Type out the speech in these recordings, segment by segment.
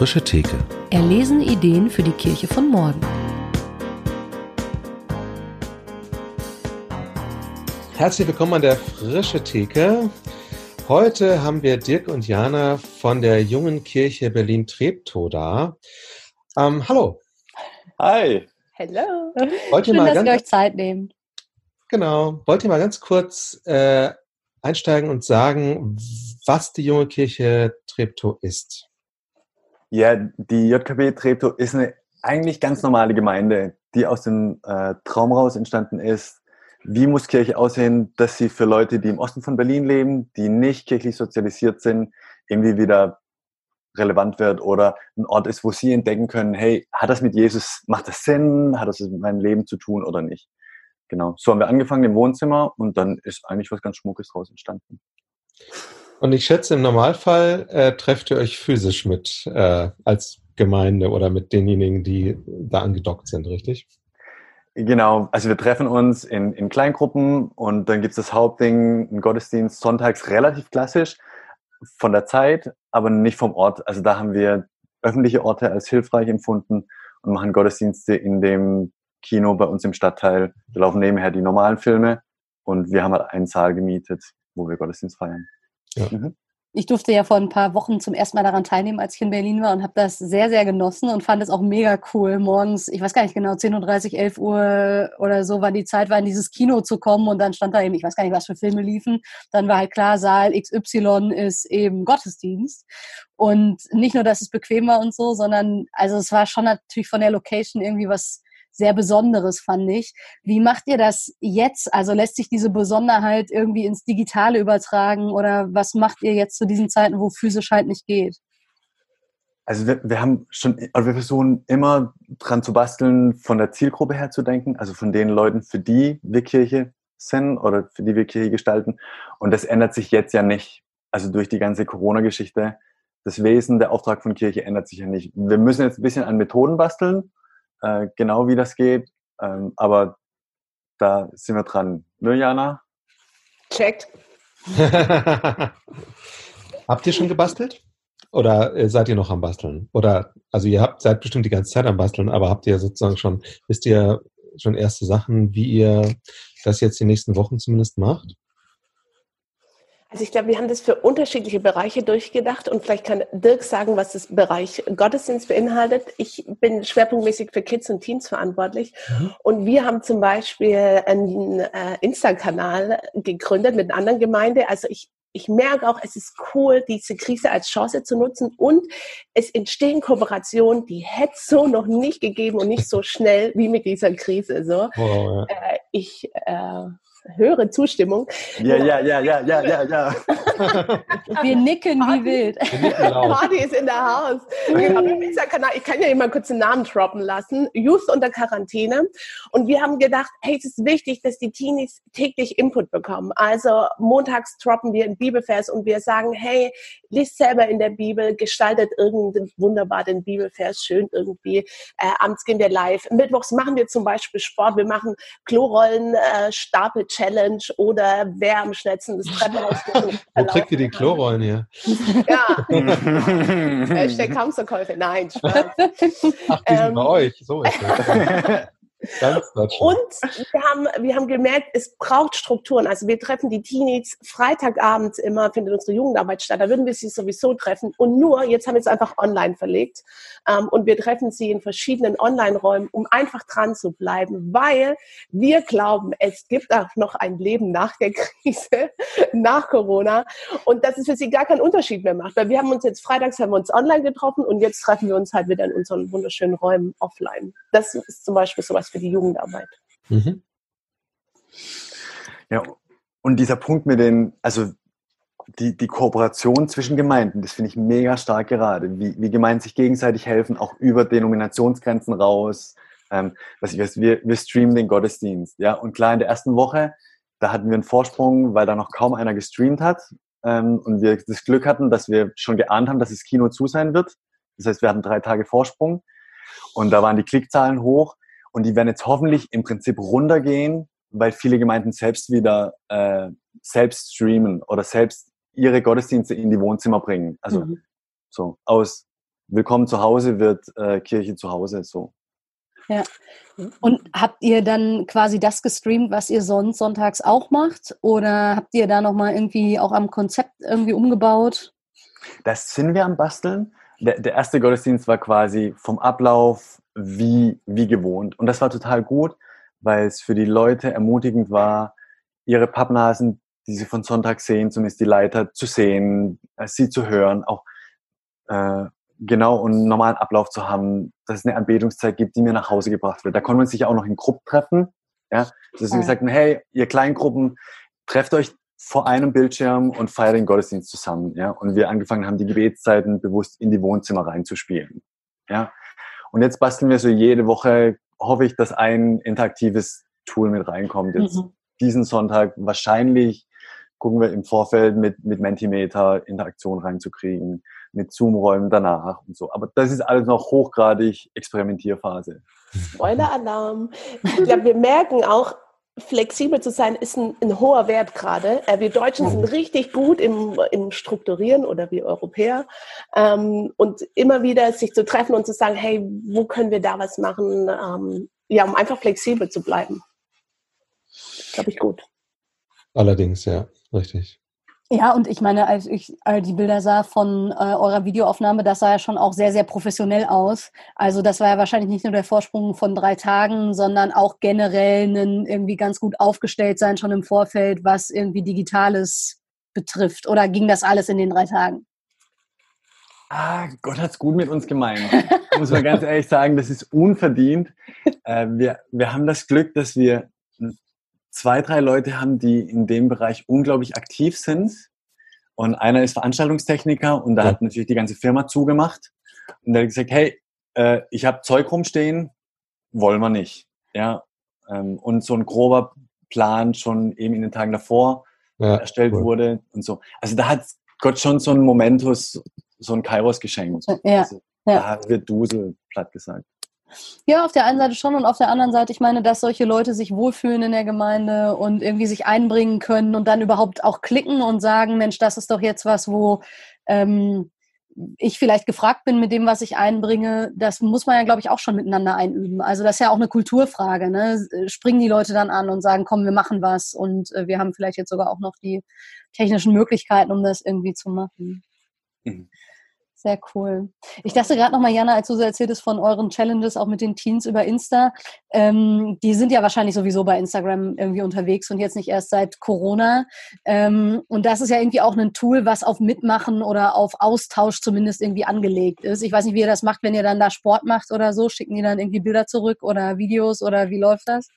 frische Theke. Erlesen Ideen für die Kirche von morgen. Herzlich willkommen an der frische Theke. Heute haben wir Dirk und Jana von der Jungen Kirche Berlin-Treptow da. Ähm, hallo. Hi. Hallo. Wollt Schön, mal dass ganz, ihr euch Zeit nehmt. Genau. Wollt ihr mal ganz kurz äh, einsteigen und sagen, was die Junge Kirche Treptow ist? Ja, die JKB Treptow ist eine eigentlich ganz normale Gemeinde, die aus dem äh, Traum raus entstanden ist. Wie muss Kirche aussehen, dass sie für Leute, die im Osten von Berlin leben, die nicht kirchlich sozialisiert sind, irgendwie wieder relevant wird oder ein Ort ist, wo sie entdecken können, hey, hat das mit Jesus, macht das Sinn, hat das mit meinem Leben zu tun oder nicht? Genau. So haben wir angefangen im Wohnzimmer und dann ist eigentlich was ganz Schmuckes draus entstanden. Und ich schätze, im Normalfall äh, trefft ihr euch physisch mit äh, als Gemeinde oder mit denjenigen, die da angedockt sind, richtig? Genau, also wir treffen uns in, in Kleingruppen und dann gibt es das Hauptding, ein Gottesdienst sonntags relativ klassisch von der Zeit, aber nicht vom Ort. Also da haben wir öffentliche Orte als hilfreich empfunden und machen Gottesdienste in dem Kino bei uns im Stadtteil. Da laufen nebenher die normalen Filme und wir haben halt einen Saal gemietet, wo wir Gottesdienst feiern. Ja. Mhm. Ich durfte ja vor ein paar Wochen zum ersten Mal daran teilnehmen, als ich in Berlin war und habe das sehr, sehr genossen und fand es auch mega cool. Morgens, ich weiß gar nicht genau, 10.30 Uhr, 11 Uhr oder so, wann die Zeit war, in dieses Kino zu kommen und dann stand da eben, ich weiß gar nicht, was für Filme liefen. Dann war halt klar, Saal XY ist eben Gottesdienst. Und nicht nur, dass es bequem war und so, sondern also es war schon natürlich von der Location irgendwie was sehr Besonderes, fand ich. Wie macht ihr das jetzt? Also lässt sich diese Besonderheit irgendwie ins Digitale übertragen oder was macht ihr jetzt zu diesen Zeiten, wo physisch halt nicht geht? Also wir, wir haben schon, also wir versuchen immer dran zu basteln, von der Zielgruppe her zu denken, also von den Leuten, für die wir Kirche sind oder für die wir Kirche gestalten. Und das ändert sich jetzt ja nicht. Also durch die ganze Corona-Geschichte. Das Wesen, der Auftrag von Kirche ändert sich ja nicht. Wir müssen jetzt ein bisschen an Methoden basteln, äh, genau wie das geht. Ähm, aber da sind wir dran. Ne, Jana? Checkt. habt ihr schon gebastelt? Oder äh, seid ihr noch am Basteln? Oder, also ihr habt, seid bestimmt die ganze Zeit am Basteln, aber habt ihr sozusagen schon, wisst ihr schon erste Sachen, wie ihr das jetzt die nächsten Wochen zumindest macht? Also ich glaube, wir haben das für unterschiedliche Bereiche durchgedacht und vielleicht kann Dirk sagen, was das Bereich Gottesdienst beinhaltet. Ich bin schwerpunktmäßig für Kids und Teens verantwortlich mhm. und wir haben zum Beispiel einen äh, Insta-Kanal gegründet mit einer anderen Gemeinde. Also ich ich merke auch, es ist cool, diese Krise als Chance zu nutzen und es entstehen Kooperationen, die hätte es so noch nicht gegeben und nicht so schnell wie mit dieser Krise. So, Oh, ja. äh, ich äh, höre Zustimmung. Ja, ja, ja, ja, ja, ja, ja. Wir nicken wie wild. Party ist in der Haus. Genau, ich kann ja immer kurz einen Namen droppen lassen. Youth unter Quarantäne. Und wir haben gedacht, hey, es ist wichtig, dass die Teenies täglich Input bekommen. Also montags droppen wir einen Bibelvers und wir sagen, hey, liest selber in der Bibel, gestaltet irgendeinen wunderbar den Bibelvers schön irgendwie. Äh, abends gehen wir live. Mittwochs machen wir zum Beispiel Sport. Wir machen Klorollen, äh, Stapel Challenge oder wer am schnellsten das Treppenhaus Wo kriegt ihr die Klorollen her? Ja, Hashtag Hamsterkäufe. Nein, Spaß. Ach, die sind Ähm, bei euch. So ist das. Und wir haben, wir haben gemerkt, es braucht Strukturen. Also wir treffen die Teenies Freitagabends immer, findet unsere Jugendarbeit statt. Da würden wir sie sowieso treffen. Und nur, jetzt haben wir es einfach online verlegt. Ähm, und wir treffen sie in verschiedenen Online-Räumen, um einfach dran zu bleiben, weil wir glauben, es gibt auch noch ein Leben nach der Krise, nach Corona. Und dass es für sie gar keinen Unterschied mehr macht. Weil wir haben uns jetzt freitags haben wir uns online getroffen und jetzt treffen wir uns halt wieder in unseren wunderschönen Räumen offline. Das ist zum Beispiel sowas für die Jugendarbeit. Mhm. Ja, und dieser Punkt mit den, also die, die Kooperation zwischen Gemeinden, das finde ich mega stark gerade, wie, wie Gemeinden sich gegenseitig helfen, auch über Denominationsgrenzen raus. Ähm, was ich weiß, wir, wir streamen den Gottesdienst, ja, und klar, in der ersten Woche, da hatten wir einen Vorsprung, weil da noch kaum einer gestreamt hat ähm, und wir das Glück hatten, dass wir schon geahnt haben, dass das Kino zu sein wird. Das heißt, wir hatten drei Tage Vorsprung und da waren die Klickzahlen hoch und die werden jetzt hoffentlich im Prinzip runtergehen, weil viele Gemeinden selbst wieder äh, selbst streamen oder selbst ihre Gottesdienste in die Wohnzimmer bringen. Also Mhm. so aus Willkommen zu Hause wird äh, Kirche zu Hause so. Ja. Und habt ihr dann quasi das gestreamt, was ihr sonst sonntags auch macht? Oder habt ihr da nochmal irgendwie auch am Konzept irgendwie umgebaut? Das sind wir am Basteln. Der, der erste Gottesdienst war quasi vom Ablauf wie, wie gewohnt. Und das war total gut, weil es für die Leute ermutigend war, ihre Pappnasen, die sie von Sonntag sehen, zumindest die Leiter zu sehen, äh, sie zu hören, auch äh, genau und einen normalen Ablauf zu haben, dass es eine Anbetungszeit gibt, die mir nach Hause gebracht wird. Da konnte man sich ja auch noch in Gruppen treffen. Ja, dass ja. gesagt haben, hey, ihr Kleingruppen, trefft euch vor einem Bildschirm und feiert den Gottesdienst zusammen. Ja, und wir angefangen haben, die Gebetszeiten bewusst in die Wohnzimmer reinzuspielen. Ja, und jetzt basteln wir so jede Woche, hoffe ich, dass ein interaktives Tool mit reinkommt. Jetzt mhm. diesen Sonntag wahrscheinlich gucken wir im Vorfeld mit, mit Mentimeter Interaktion reinzukriegen mit Zoom-Räumen danach und so. Aber das ist alles noch hochgradig Experimentierphase. Spoiler-Alarm. Ich glaube, wir merken auch, flexibel zu sein ist ein, ein hoher Wert gerade. Äh, wir Deutschen sind richtig gut im, im Strukturieren oder wir Europäer. Ähm, und immer wieder sich zu treffen und zu sagen, hey, wo können wir da was machen? Ähm, ja, um einfach flexibel zu bleiben. Glaube ich gut. Allerdings, ja, richtig. Ja, und ich meine, als ich die Bilder sah von äh, eurer Videoaufnahme, das sah ja schon auch sehr, sehr professionell aus. Also das war ja wahrscheinlich nicht nur der Vorsprung von drei Tagen, sondern auch generell ein irgendwie ganz gut aufgestellt sein schon im Vorfeld, was irgendwie Digitales betrifft. Oder ging das alles in den drei Tagen? Ah, Gott hat's gut mit uns gemeint. Muss man ganz ehrlich sagen, das ist unverdient. Äh, wir, wir haben das Glück, dass wir zwei, drei Leute haben, die in dem Bereich unglaublich aktiv sind. Und einer ist Veranstaltungstechniker und da ja. hat natürlich die ganze Firma zugemacht. Und der hat gesagt, hey, äh, ich habe Zeug rumstehen, wollen wir nicht. Ja, ähm, und so ein grober Plan schon eben in den Tagen davor ja, erstellt cool. wurde und so. Also da hat Gott schon so einen Momentus, so ein Kairos geschenkt. Ja, also, ja. Da wird Dusel platt gesagt. Ja, auf der einen Seite schon und auf der anderen Seite, ich meine, dass solche Leute sich wohlfühlen in der Gemeinde und irgendwie sich einbringen können und dann überhaupt auch klicken und sagen, Mensch, das ist doch jetzt was, wo ähm, ich vielleicht gefragt bin mit dem, was ich einbringe, das muss man ja, glaube ich, auch schon miteinander einüben. Also das ist ja auch eine Kulturfrage. Ne? Springen die Leute dann an und sagen, komm, wir machen was und äh, wir haben vielleicht jetzt sogar auch noch die technischen Möglichkeiten, um das irgendwie zu machen. Mhm. Sehr cool. Ich dachte gerade nochmal, Jana, als du so erzähltest von euren Challenges auch mit den Teens über Insta, ähm, die sind ja wahrscheinlich sowieso bei Instagram irgendwie unterwegs und jetzt nicht erst seit Corona. Ähm, und das ist ja irgendwie auch ein Tool, was auf Mitmachen oder auf Austausch zumindest irgendwie angelegt ist. Ich weiß nicht, wie ihr das macht, wenn ihr dann da Sport macht oder so. Schicken die dann irgendwie Bilder zurück oder Videos oder wie läuft das?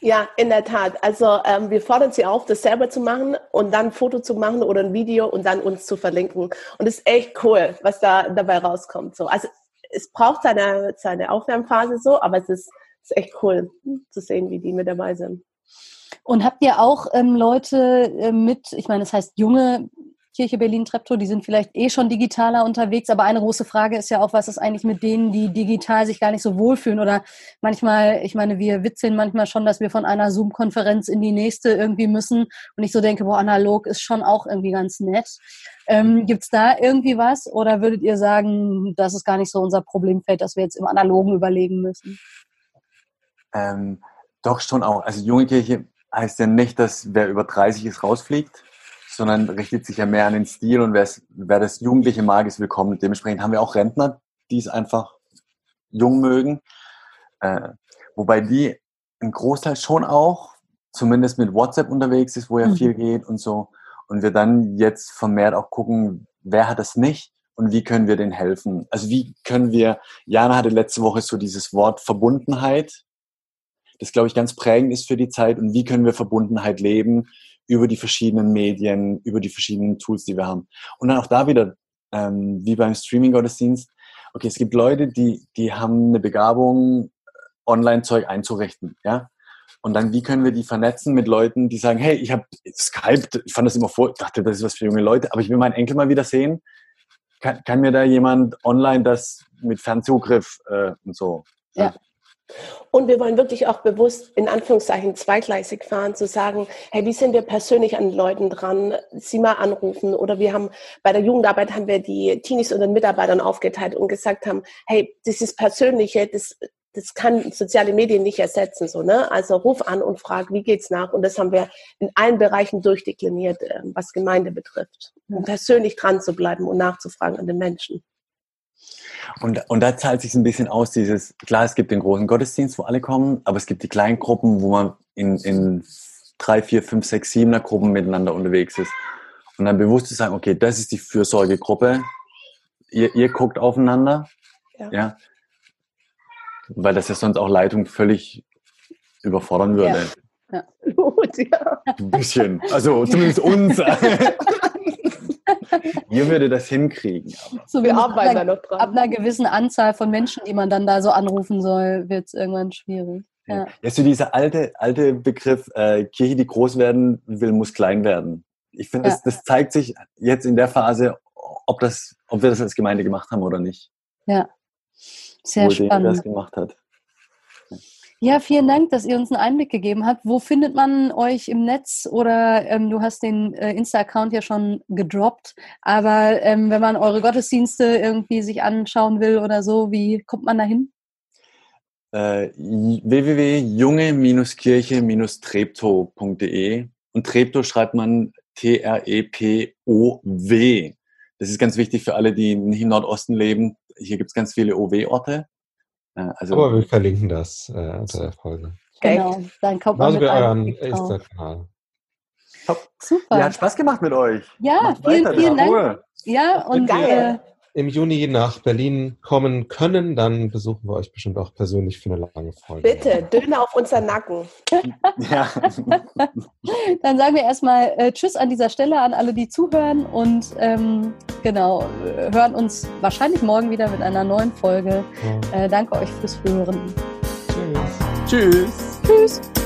Ja, in der Tat. Also ähm, wir fordern sie auf, das selber zu machen und dann ein Foto zu machen oder ein Video und dann uns zu verlinken. Und es ist echt cool, was da dabei rauskommt. So, also es braucht seine, seine Aufwärmphase so, aber es ist, ist echt cool zu sehen, wie die mit dabei sind. Und habt ihr auch ähm, Leute äh, mit, ich meine, das heißt junge Kirche Berlin Treptow, die sind vielleicht eh schon digitaler unterwegs, aber eine große Frage ist ja auch, was ist eigentlich mit denen, die digital sich gar nicht so wohlfühlen oder manchmal, ich meine, wir witzeln manchmal schon, dass wir von einer Zoom-Konferenz in die nächste irgendwie müssen und ich so denke, boah, analog ist schon auch irgendwie ganz nett. Ähm, Gibt es da irgendwie was oder würdet ihr sagen, das ist gar nicht so unser Problemfeld, dass wir jetzt im Analogen überlegen müssen? Ähm, doch schon auch. Also junge Kirche heißt ja nicht, dass wer über 30 ist, rausfliegt sondern richtet sich ja mehr an den Stil und wer das Jugendliche mag, ist willkommen. Dementsprechend haben wir auch Rentner, die es einfach jung mögen. Äh, wobei die ein Großteil schon auch, zumindest mit WhatsApp unterwegs ist, wo ja mhm. viel geht und so. Und wir dann jetzt vermehrt auch gucken, wer hat das nicht und wie können wir denen helfen. Also wie können wir, Jana hatte letzte Woche so dieses Wort Verbundenheit, das glaube ich ganz prägend ist für die Zeit und wie können wir Verbundenheit leben über die verschiedenen Medien, über die verschiedenen Tools, die wir haben. Und dann auch da wieder, ähm, wie beim Streaming-Gottesdienst, okay, es gibt Leute, die, die haben eine Begabung, Online-Zeug einzurichten, ja. Und dann, wie können wir die vernetzen mit Leuten, die sagen, hey, ich habe Skype, ich fand das immer vor, dachte, das ist was für junge Leute, aber ich will meinen Enkel mal wieder sehen. Kann, kann mir da jemand online das mit Fernzugriff äh, und so? Ja. Und wir wollen wirklich auch bewusst in Anführungszeichen zweigleisig fahren, zu sagen, hey, wie sind wir persönlich an Leuten dran? Sie mal anrufen. Oder wir haben bei der Jugendarbeit haben wir die Teenies und den Mitarbeitern aufgeteilt und gesagt haben, hey, das ist Persönliche, das, das kann soziale Medien nicht ersetzen. So, ne? Also ruf an und frag, wie geht's nach? Und das haben wir in allen Bereichen durchdekliniert, ähm, was Gemeinde betrifft. Um persönlich dran zu bleiben und nachzufragen an den Menschen. Und, und da zahlt sich ein bisschen aus, dieses, klar, es gibt den großen Gottesdienst, wo alle kommen, aber es gibt die kleinen Gruppen, wo man in, in drei, vier, fünf, sechs, siebener Gruppen miteinander unterwegs ist. Und dann bewusst zu sagen, okay, das ist die Fürsorgegruppe. Ihr, ihr guckt aufeinander. Ja. ja. Weil das ja sonst auch Leitung völlig überfordern würde. Ja. ja. Ein bisschen. Also zumindest uns. Ihr würde das hinkriegen. So, wir arbeiten da noch dran. Ab einer gewissen Anzahl von Menschen, die man dann da so anrufen soll, wird es irgendwann schwierig. Ja. ja, so dieser alte, alte Begriff, äh, Kirche, die groß werden will, muss klein werden. Ich finde, ja. das, das zeigt sich jetzt in der Phase, ob, das, ob wir das als Gemeinde gemacht haben oder nicht. Ja, sehr Wo spannend. das gemacht hat. Ja, vielen Dank, dass ihr uns einen Einblick gegeben habt. Wo findet man euch im Netz? Oder ähm, du hast den äh, Insta-Account ja schon gedroppt. Aber ähm, wenn man eure Gottesdienste irgendwie sich anschauen will oder so, wie kommt man da hin? Äh, www.junge-kirche-treptow.de und Treptow schreibt man T-R-E-P-O-W. Das ist ganz wichtig für alle, die nicht im Nordosten leben. Hier gibt es ganz viele OW-Orte. Also, Aber wir verlinken das äh, unter der Folge. Genau, dann kommt man mit euren Insta-Kanal. Super. Ja, hat Spaß gemacht mit euch. Ja, Macht vielen, weiter, vielen Dank. Ja, und geil. Äh, im Juni nach Berlin kommen können, dann besuchen wir euch bestimmt auch persönlich für eine lange Folge. Bitte, Döner auf unseren Nacken. ja. dann sagen wir erstmal äh, Tschüss an dieser Stelle an alle, die zuhören und ähm, genau, hören uns wahrscheinlich morgen wieder mit einer neuen Folge. Ja. Äh, danke euch fürs Hören. Tschüss. Tschüss. Tschüss.